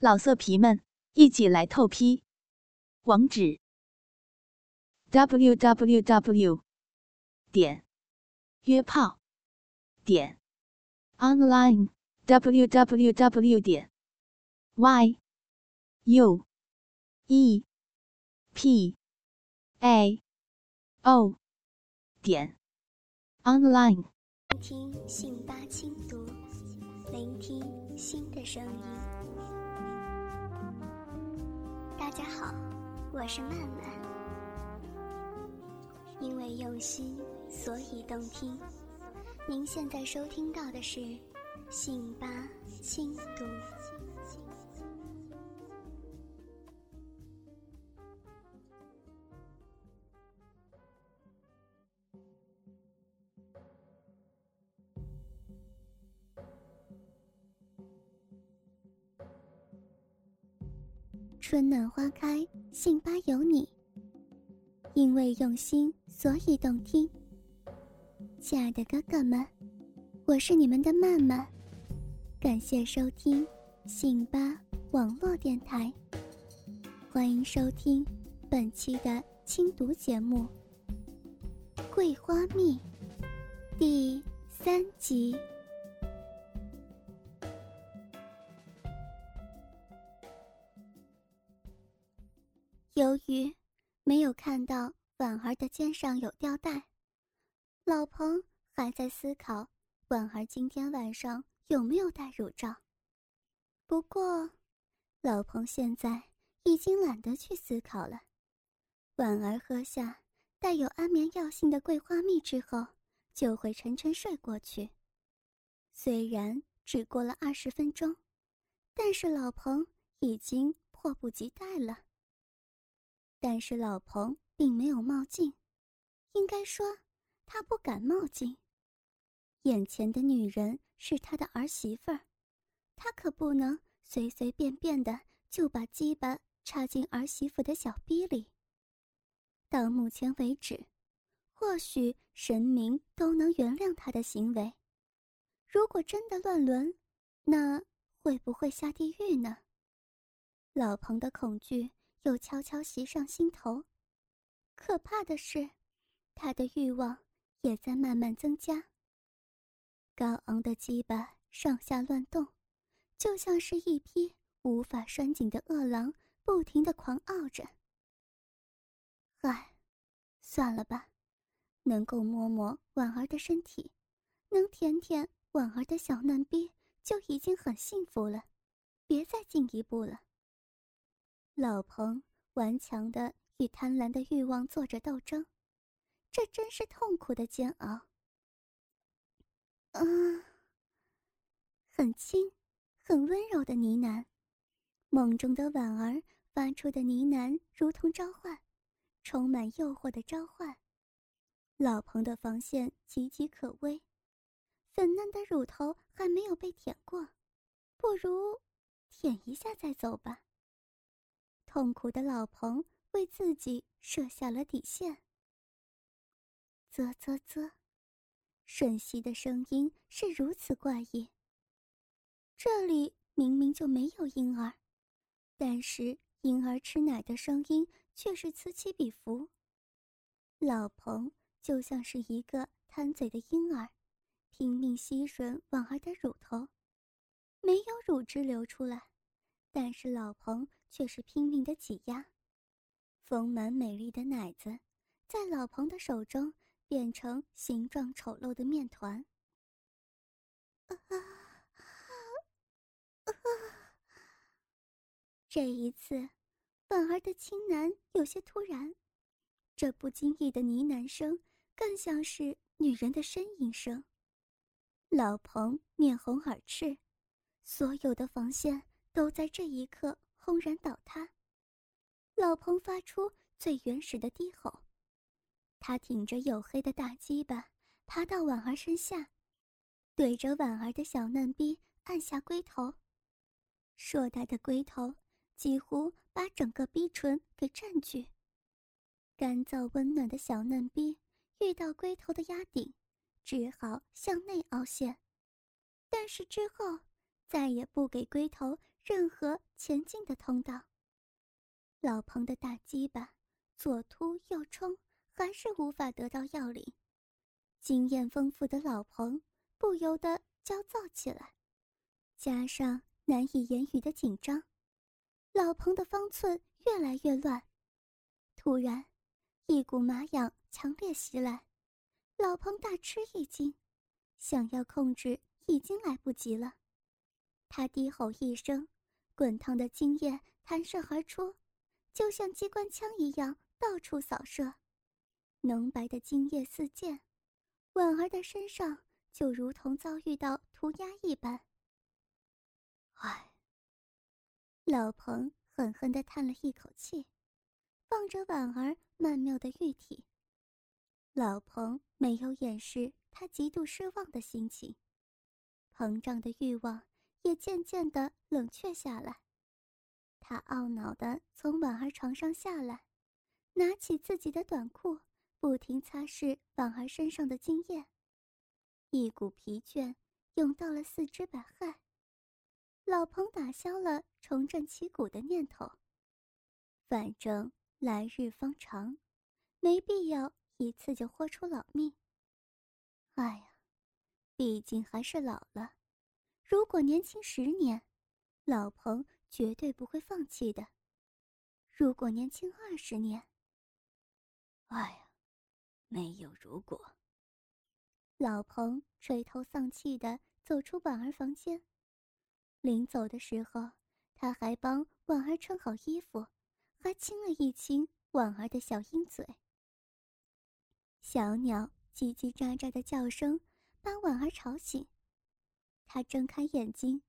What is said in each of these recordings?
老色皮们，一起来透批！网址：w w w 点约炮点 online w w w 点 y u e p a o 点 online。聆听信八轻读，聆听新的声音。大家好，我是曼曼。因为用心，所以动听。您现在收听到的是《信八轻读》。春暖花开，信吧有你。因为用心，所以动听。亲爱的哥哥们，我是你们的曼曼，感谢收听信吧网络电台。欢迎收听本期的轻读节目《桂花蜜》第三集。的肩上有吊带，老彭还在思考婉儿今天晚上有没有戴乳罩。不过，老彭现在已经懒得去思考了。婉儿喝下带有安眠药性的桂花蜜之后，就会沉沉睡过去。虽然只过了二十分钟，但是老彭已经迫不及待了。但是老彭并没有冒进，应该说他不敢冒进。眼前的女人是他的儿媳妇儿，他可不能随随便便的就把鸡巴插进儿媳妇的小逼里。到目前为止，或许神明都能原谅他的行为。如果真的乱伦，那会不会下地狱呢？老彭的恐惧。又悄悄袭上心头，可怕的是，他的欲望也在慢慢增加。高昂的鸡巴上下乱动，就像是一匹无法拴紧的饿狼，不停的狂傲着。唉，算了吧，能够摸摸婉儿的身体，能舔舔婉儿的小嫩逼，就已经很幸福了，别再进一步了。老彭顽强的与贪婪的欲望做着斗争，这真是痛苦的煎熬。嗯，很轻，很温柔的呢喃，梦中的婉儿发出的呢喃如同召唤，充满诱惑的召唤。老彭的防线岌岌可危，粉嫩的乳头还没有被舔过，不如舔一下再走吧。痛苦的老彭为自己设下了底线。啧啧啧，吮吸的声音是如此怪异。这里明明就没有婴儿，但是婴儿吃奶的声音却是此起彼伏。老彭就像是一个贪嘴的婴儿，拼命吸吮婉儿的乳头，没有乳汁流出来，但是老彭。却是拼命的挤压，丰满美丽的奶子，在老彭的手中变成形状丑陋的面团。这一次，婉儿的轻喃有些突然，这不经意的呢喃声更像是女人的呻吟声。老彭面红耳赤，所有的防线都在这一刻。轰然倒塌，老彭发出最原始的低吼，他挺着黝黑的大鸡巴，爬到婉儿身下，对着婉儿的小嫩逼按下龟头，硕大的龟头几乎把整个逼唇给占据。干燥温暖的小嫩逼遇到龟头的压顶，只好向内凹陷，但是之后再也不给龟头。任何前进的通道。老彭的大鸡巴左突右冲，还是无法得到要领。经验丰富的老彭不由得焦躁起来，加上难以言语的紧张，老彭的方寸越来越乱。突然，一股麻痒强烈袭来，老彭大吃一惊，想要控制已经来不及了。他低吼一声，滚烫的精液弹射而出。就像机关枪一样到处扫射，浓白的精液四溅，婉儿的身上就如同遭遇到涂鸦一般。唉，老彭狠狠地叹了一口气，望着婉儿曼妙的玉体。老彭没有掩饰他极度失望的心情，膨胀的欲望也渐渐地冷却下来。他懊恼地从婉儿床上下来，拿起自己的短裤，不停擦拭婉儿身上的精液。一股疲倦涌到了四肢百骸，老彭打消了重振旗鼓的念头。反正来日方长，没必要一次就豁出老命。哎呀，毕竟还是老了，如果年轻十年，老彭。绝对不会放弃的。如果年轻二十年，哎呀，没有如果。老彭垂头丧气的走出婉儿房间，临走的时候，他还帮婉儿穿好衣服，还亲了一亲婉儿的小鹰嘴。小鸟叽叽喳喳的叫声把婉儿吵醒，他睁开眼睛，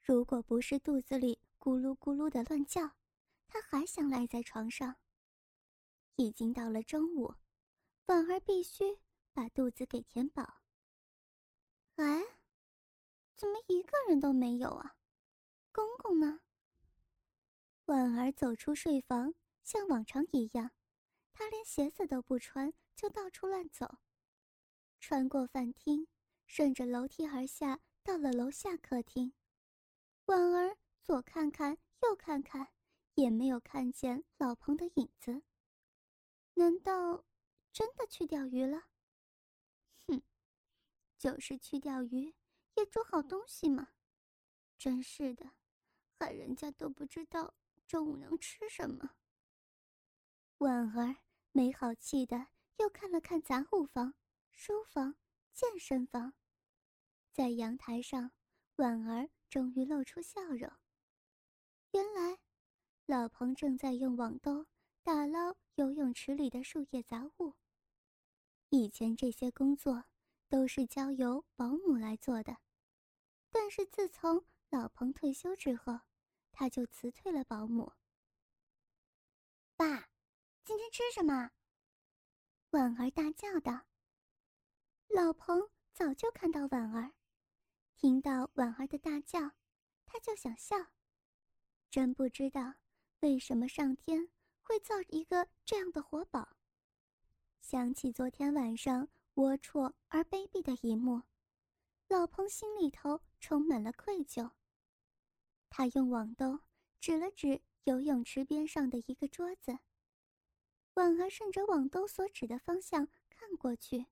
如果不是肚子里……咕噜咕噜的乱叫，他还想赖在床上。已经到了中午，婉儿必须把肚子给填饱。哎，怎么一个人都没有啊？公公呢？婉儿走出睡房，像往常一样，她连鞋子都不穿，就到处乱走，穿过饭厅，顺着楼梯而下，到了楼下客厅。婉儿。左看看，右看看，也没有看见老彭的影子。难道真的去钓鱼了？哼，就是去钓鱼，也煮好东西嘛。真是的，害人家都不知道中午能吃什么。婉儿没好气的又看了看杂物房、书房、健身房，在阳台上，婉儿终于露出笑容。原来，老彭正在用网兜打捞游泳池里的树叶杂物。以前这些工作都是交由保姆来做的，但是自从老彭退休之后，他就辞退了保姆。爸，今天吃什么？婉儿大叫道。老彭早就看到婉儿，听到婉儿的大叫，他就想笑。真不知道为什么上天会造一个这样的活宝。想起昨天晚上龌龊而卑鄙的一幕，老彭心里头充满了愧疚。他用网兜指了指游泳池边上的一个桌子，婉儿顺着网兜所指的方向看过去，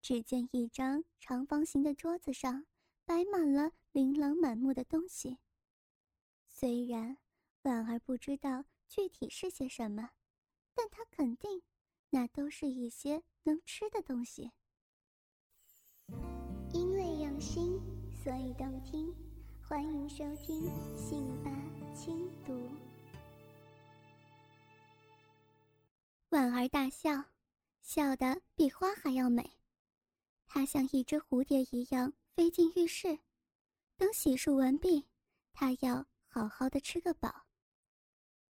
只见一张长方形的桌子上摆满了琳琅满目的东西。虽然婉儿不知道具体是些什么，但她肯定，那都是一些能吃的东西。因为用心，所以动听。欢迎收听《信吧轻读》。婉儿大笑，笑得比花还要美。她像一只蝴蝶一样飞进浴室，等洗漱完毕，她要。好好的吃个饱。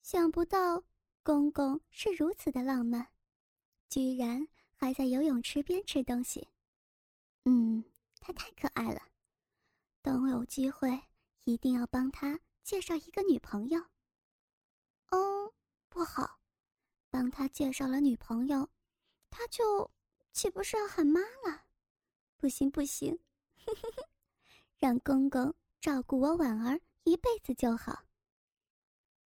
想不到公公是如此的浪漫，居然还在游泳池边吃东西。嗯，他太可爱了。等我有机会，一定要帮他介绍一个女朋友。嗯，不好，帮他介绍了女朋友，他就岂不是要喊妈了？不行不行，让公公照顾我婉儿。一辈子就好。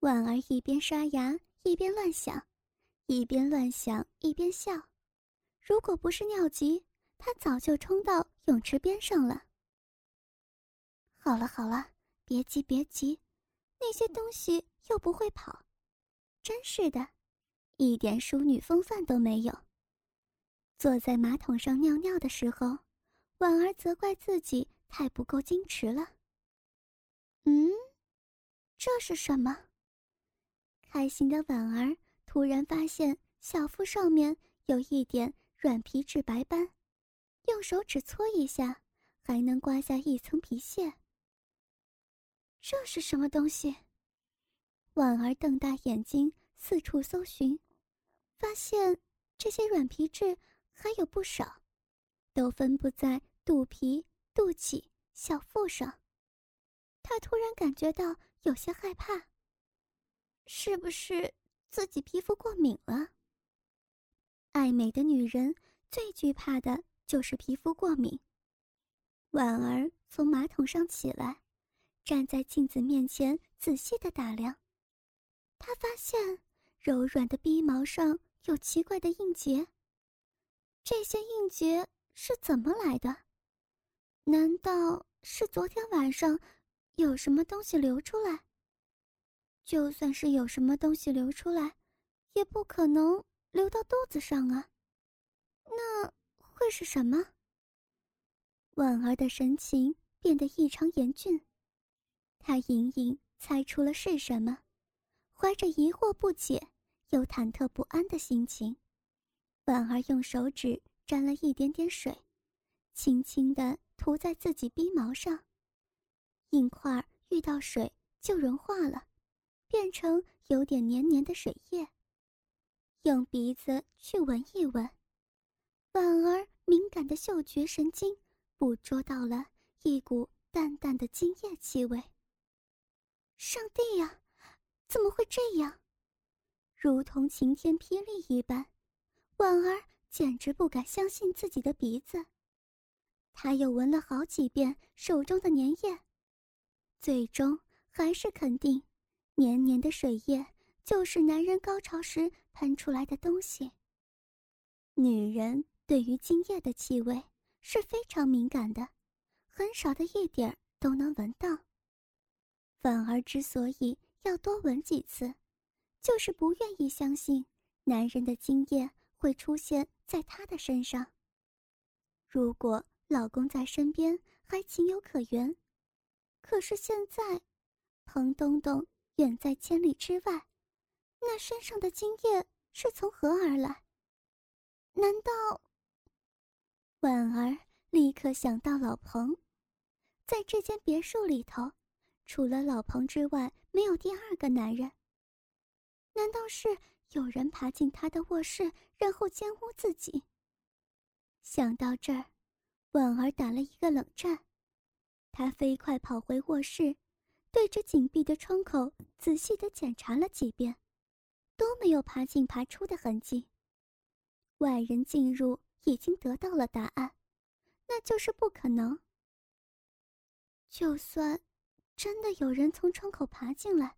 婉儿一边刷牙一边乱想，一边乱想一边笑。如果不是尿急，她早就冲到泳池边上了。好了好了，别急别急，那些东西又不会跑，真是的，一点淑女风范都没有。坐在马桶上尿尿的时候，婉儿责怪自己太不够矜持了。嗯，这是什么？开心的婉儿突然发现小腹上面有一点软皮质白斑，用手指搓一下，还能刮下一层皮屑。这是什么东西？婉儿瞪大眼睛四处搜寻，发现这些软皮质还有不少，都分布在肚皮、肚脐、小腹上。她突然感觉到有些害怕，是不是自己皮肤过敏了？爱美的女人最惧怕的就是皮肤过敏。婉儿从马桶上起来。站在镜子面前，仔细的打量。她发现柔软的鼻毛上有奇怪的印结。这些印结是怎么来的？难道是昨天晚上有什么东西流出来？就算是有什么东西流出来，也不可能流到肚子上啊。那会是什么？婉儿的神情变得异常严峻。他隐隐猜出了是什么，怀着疑惑不解又忐忑不安的心情，婉儿用手指沾了一点点水，轻轻地涂在自己鼻毛上，硬块遇到水就融化了，变成有点黏黏的水液。用鼻子去闻一闻，婉儿敏感的嗅觉神经捕捉到了一股淡淡的精液气味。上帝呀，怎么会这样？如同晴天霹雳一般，婉儿简直不敢相信自己的鼻子。她又闻了好几遍手中的粘液，最终还是肯定，黏黏的水液就是男人高潮时喷出来的东西。女人对于精液的气味是非常敏感的，很少的一点都能闻到。反而之所以要多闻几次，就是不愿意相信男人的精液会出现在她的身上。如果老公在身边还情有可原，可是现在，彭东东远在千里之外，那身上的精液是从何而来？难道……婉儿立刻想到老彭，在这间别墅里头。除了老彭之外，没有第二个男人。难道是有人爬进他的卧室，然后奸污自己？想到这儿，婉儿打了一个冷战。他飞快跑回卧室，对着紧闭的窗口仔细的检查了几遍，都没有爬进爬出的痕迹。外人进入已经得到了答案，那就是不可能。就算。真的有人从窗口爬进来，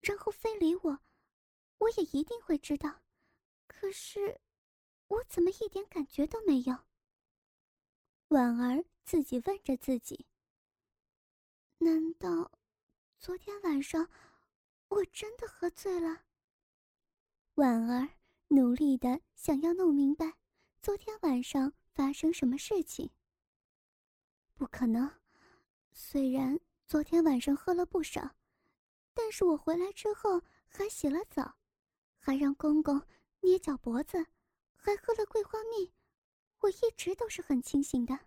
然后非礼我，我也一定会知道。可是，我怎么一点感觉都没有？婉儿自己问着自己。难道昨天晚上我真的喝醉了？婉儿努力的想要弄明白昨天晚上发生什么事情。不可能，虽然。昨天晚上喝了不少，但是我回来之后还洗了澡，还让公公捏脚脖子，还喝了桂花蜜，我一直都是很清醒的。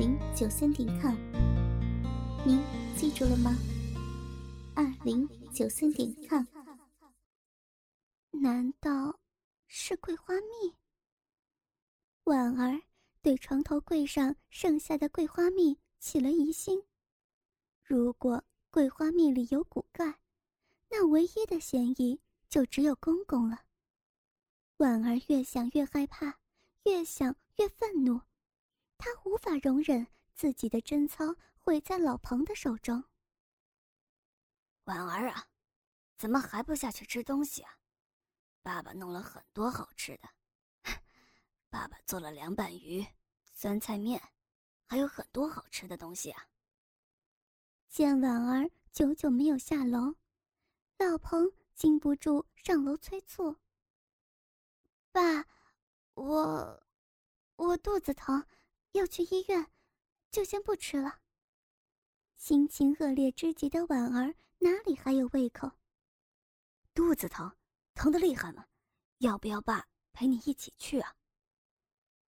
零九三点 com，您记住了吗？二零九三点 com。难道是桂花蜜？婉儿对床头柜上剩下的桂花蜜起了疑心。如果桂花蜜里有骨钙，那唯一的嫌疑就只有公公了。婉儿越想越害怕，越想越愤怒，她无法容忍自己的贞操毁在老彭的手中。婉儿啊，怎么还不下去吃东西啊？爸爸弄了很多好吃的，爸爸做了凉拌鱼、酸菜面，还有很多好吃的东西啊。见婉儿久久没有下楼，老彭禁不住上楼催促：“爸，我我肚子疼，要去医院，就先不吃了。”心情恶劣之极的婉儿哪里还有胃口？肚子疼，疼得厉害吗？要不要爸陪你一起去啊？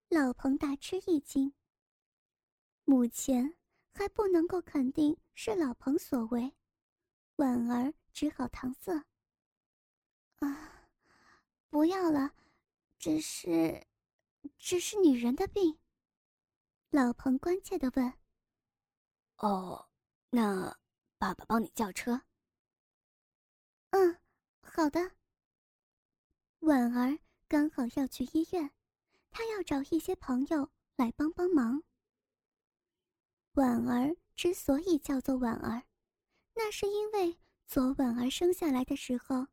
老彭大吃一惊。目前。还不能够肯定是老彭所为，婉儿只好搪塞。啊，不要了，只是，只是女人的病。老彭关切的问：“哦，那爸爸帮你叫车？”嗯，好的。婉儿刚好要去医院，她要找一些朋友来帮帮忙。婉儿之所以叫做婉儿，那是因为昨婉儿生下来的时候，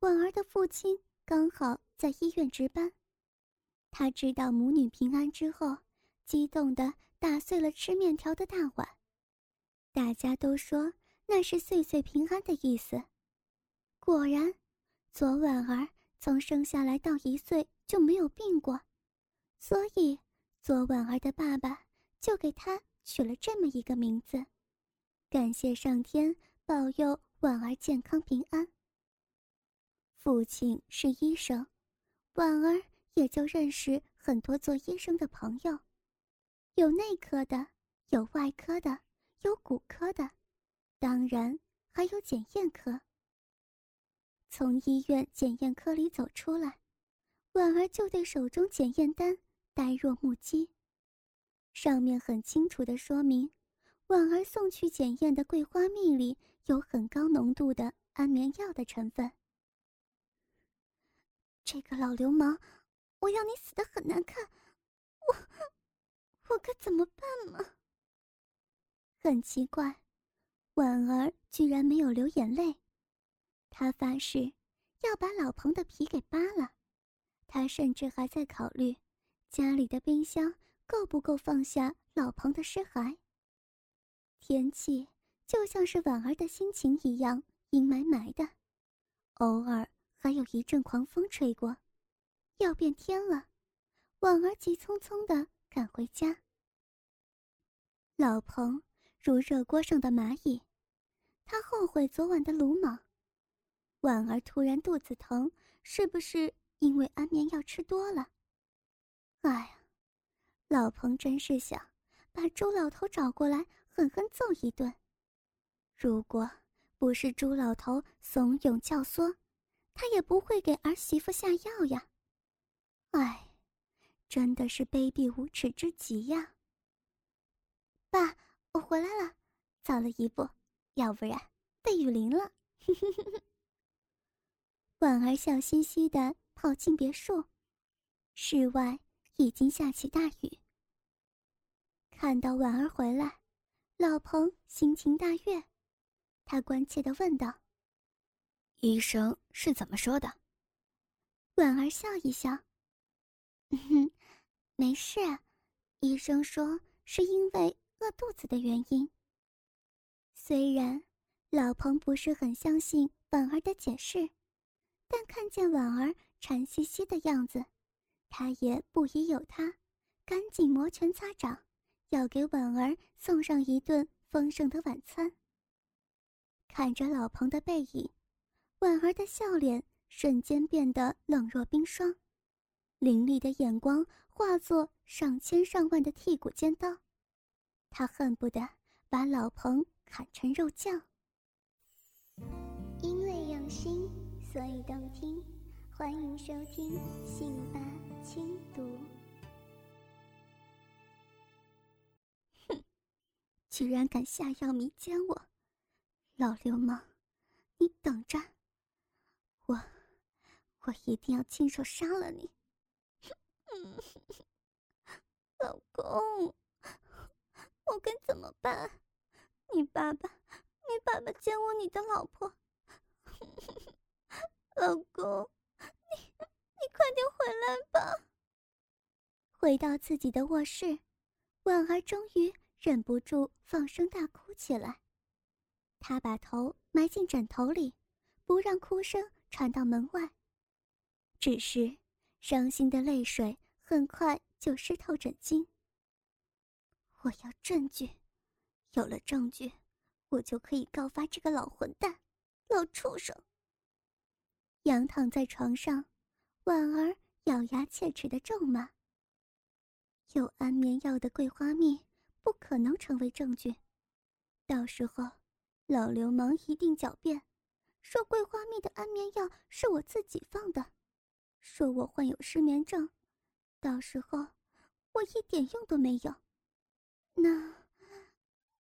婉儿的父亲刚好在医院值班。他知道母女平安之后，激动的打碎了吃面条的大碗。大家都说那是“岁岁平安”的意思。果然，左婉儿从生下来到一岁就没有病过，所以左婉儿的爸爸就给他。取了这么一个名字，感谢上天保佑婉儿健康平安。父亲是医生，婉儿也就认识很多做医生的朋友，有内科的，有外科的，有骨科的，当然还有检验科。从医院检验科里走出来，婉儿就对手中检验单呆若木鸡。上面很清楚的说明，婉儿送去检验的桂花蜜里有很高浓度的安眠药的成分。这个老流氓，我要你死的很难看，我，我该怎么办嘛？很奇怪，婉儿居然没有流眼泪，她发誓要把老彭的皮给扒了，她甚至还在考虑家里的冰箱。够不够放下老彭的尸骸？天气就像是婉儿的心情一样阴霾霾的，偶尔还有一阵狂风吹过，要变天了。婉儿急匆匆地赶回家。老彭如热锅上的蚂蚁，他后悔昨晚的鲁莽。婉儿突然肚子疼，是不是因为安眠药吃多了？哎呀！老彭真是想把朱老头找过来狠狠揍一顿。如果不是朱老头怂恿教唆，他也不会给儿媳妇下药呀。哎，真的是卑鄙无耻之极呀！爸，我回来了，早了一步，要不然被雨淋了。婉儿笑嘻嘻的跑进别墅，室外。已经下起大雨。看到婉儿回来，老彭心情大悦，他关切的问道：“医生是怎么说的？”婉儿笑一笑：“哼，没事，医生说是因为饿肚子的原因。”虽然老彭不是很相信婉儿的解释，但看见婉儿馋兮兮的样子。他也不疑有他，赶紧摩拳擦掌，要给婉儿送上一顿丰盛的晚餐。看着老彭的背影，婉儿的笑脸瞬间变得冷若冰霜，凌厉的眼光化作上千上万的剔骨尖刀，他恨不得把老彭砍成肉酱。因为用心，所以动听。欢迎收听《信吧轻读》。哼，居然敢下药迷奸我，老流氓！你等着，我，我一定要亲手杀了你！老公，我该怎么办？你爸爸，你爸爸奸我你的老婆，老公，你你快点回来吧！回到自己的卧室，婉儿终于忍不住放声大哭起来。她把头埋进枕头里，不让哭声传到门外。只是伤心的泪水很快就湿透枕巾。我要证据，有了证据，我就可以告发这个老混蛋、老畜生。仰躺在床上，婉儿咬牙切齿的咒骂：“有安眠药的桂花蜜不可能成为证据，到时候老流氓一定狡辩，说桂花蜜的安眠药是我自己放的，说我患有失眠症，到时候我一点用都没有。”那，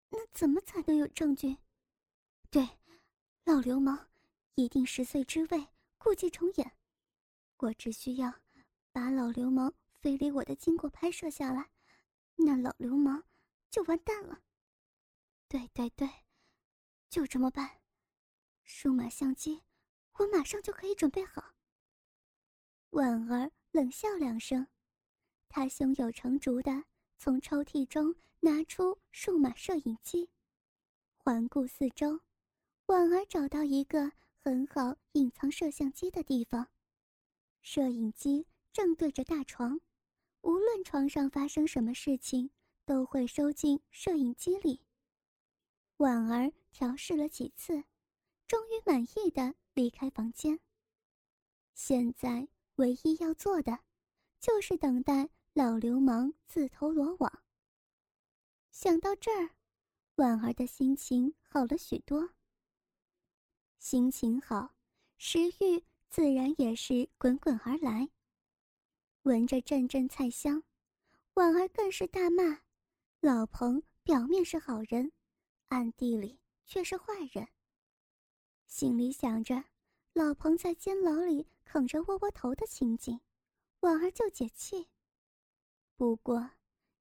那怎么才能有证据？对，老流氓一定十岁之位，故伎重演。我只需要把老流氓非礼我的经过拍摄下来，那老流氓就完蛋了。对对对，就这么办。数码相机，我马上就可以准备好。婉儿冷笑两声，她胸有成竹的。从抽屉中拿出数码摄影机，环顾四周，婉儿找到一个很好隐藏摄像机的地方。摄影机正对着大床，无论床上发生什么事情，都会收进摄影机里。婉儿调试了几次，终于满意的离开房间。现在唯一要做的，就是等待。老流氓自投罗网。想到这儿，婉儿的心情好了许多。心情好，食欲自然也是滚滚而来。闻着阵阵菜香，婉儿更是大骂：“老彭表面是好人，暗地里却是坏人。”心里想着老彭在监牢里啃着窝窝头的情景，婉儿就解气。不过，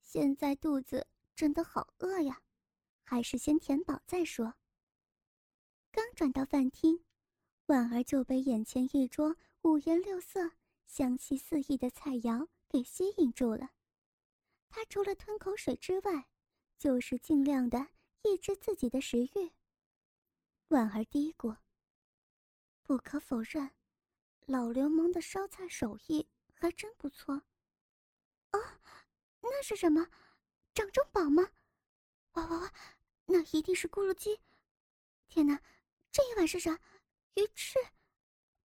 现在肚子真的好饿呀，还是先填饱再说。刚转到饭厅，婉儿就被眼前一桌五颜六色、香气四溢的菜肴给吸引住了。她除了吞口水之外，就是尽量的抑制自己的食欲。婉儿嘀咕：“不可否认，老流氓的烧菜手艺还真不错。”啊，那是什么？掌中宝吗？哇哇哇！那一定是咕噜鸡！天哪，这一碗是啥？鱼翅？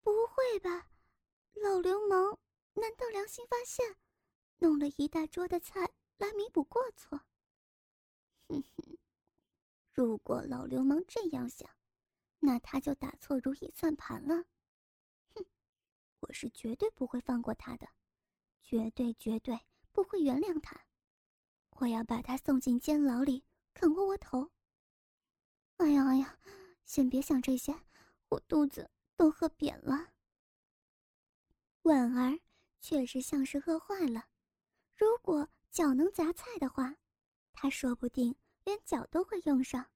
不会吧？老流氓难道良心发现，弄了一大桌的菜来弥补过错？哼哼，如果老流氓这样想，那他就打错如意算盘了。我是绝对不会放过他的，绝对绝对！不会原谅他，我要把他送进监牢里啃窝窝头。哎呀哎呀，先别想这些，我肚子都饿扁了。婉儿确实像是饿坏了，如果脚能夹菜的话，他说不定连脚都会用上。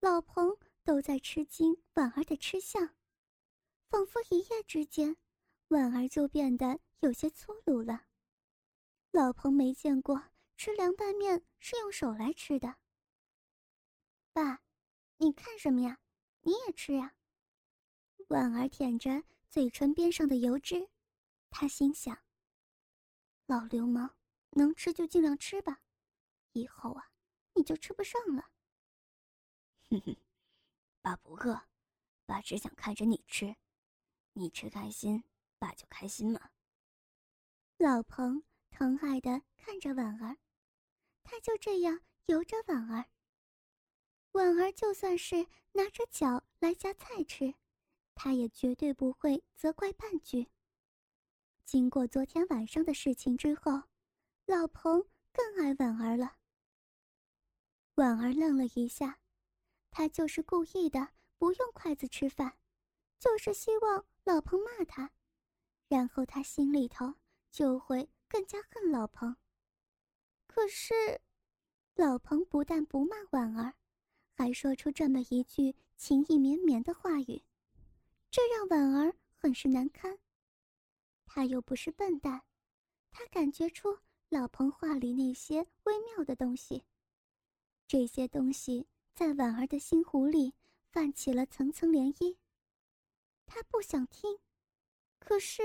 老彭都在吃惊婉儿的吃相，仿佛一夜之间，婉儿就变得有些粗鲁了。老彭没见过吃凉拌面是用手来吃的。爸，你看什么呀？你也吃呀。婉儿舔着嘴唇边上的油脂，她心想：老流氓，能吃就尽量吃吧，以后啊，你就吃不上了。哼哼，爸不饿，爸只想看着你吃，你吃开心，爸就开心嘛。老彭。疼爱的看着婉儿，他就这样由着婉儿。婉儿就算是拿着脚来夹菜吃，他也绝对不会责怪半句。经过昨天晚上的事情之后，老彭更爱婉儿了。婉儿愣了一下，他就是故意的，不用筷子吃饭，就是希望老彭骂他，然后他心里头就会更加恨老彭。可是，老彭不但不骂婉儿。还说出这么一句情意绵绵的话语，这让婉儿很是难堪。他又不是笨蛋，他感觉出老彭话里那些微妙的东西。这些东西在婉儿的心湖里泛起了层层涟漪。他不想听，可是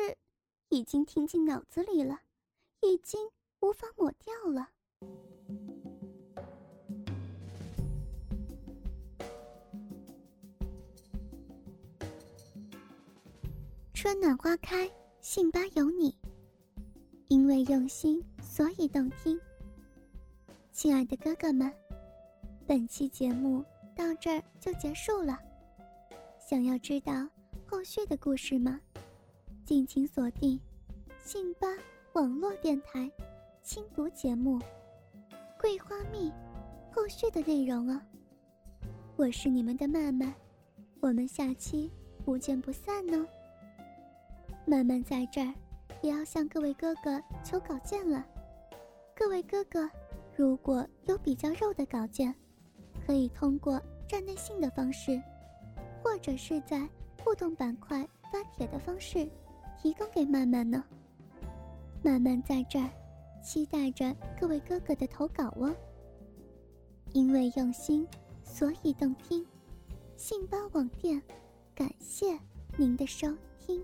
已经听进脑子里了，已经无法抹掉了。春暖花开，信吧有你。因为用心，所以动听。亲爱的哥哥们，本期节目到这儿就结束了。想要知道后续的故事吗？敬请锁定信吧网络电台轻读节目《桂花蜜》后续的内容哦。我是你们的曼曼，我们下期不见不散哦。曼曼在这儿，也要向各位哥哥求稿件了。各位哥哥，如果有比较肉的稿件，可以通过站内信的方式，或者是在互动板块发帖的方式，提供给曼曼呢。曼曼在这儿，期待着各位哥哥的投稿哦。因为用心，所以动听。信邦网店，感谢您的收听。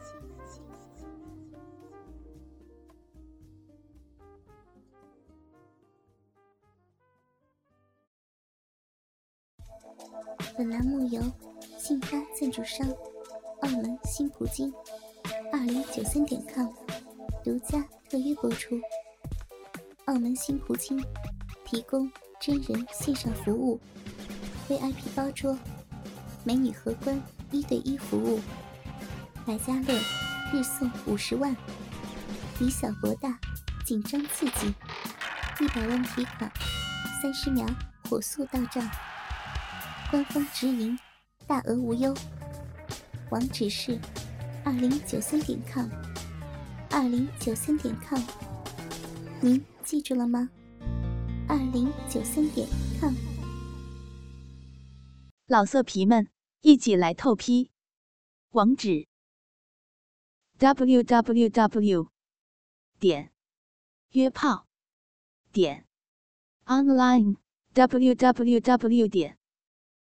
本栏目由信发赞助商澳门新葡京二零九三点 com 独家特约播出。澳门新葡京提供真人线上服务，VIP 包桌，美女荷官一对一服务，百家乐日送五十万，以小博大，紧张刺激，一百万提款，三十秒火速到账。官方直营，大额无忧。网址是二零九三点 com，二零九三点 com，您记住了吗？二零九三点 com。老色皮们，一起来透批！网址：w w w. 点约炮点 online w w w. 点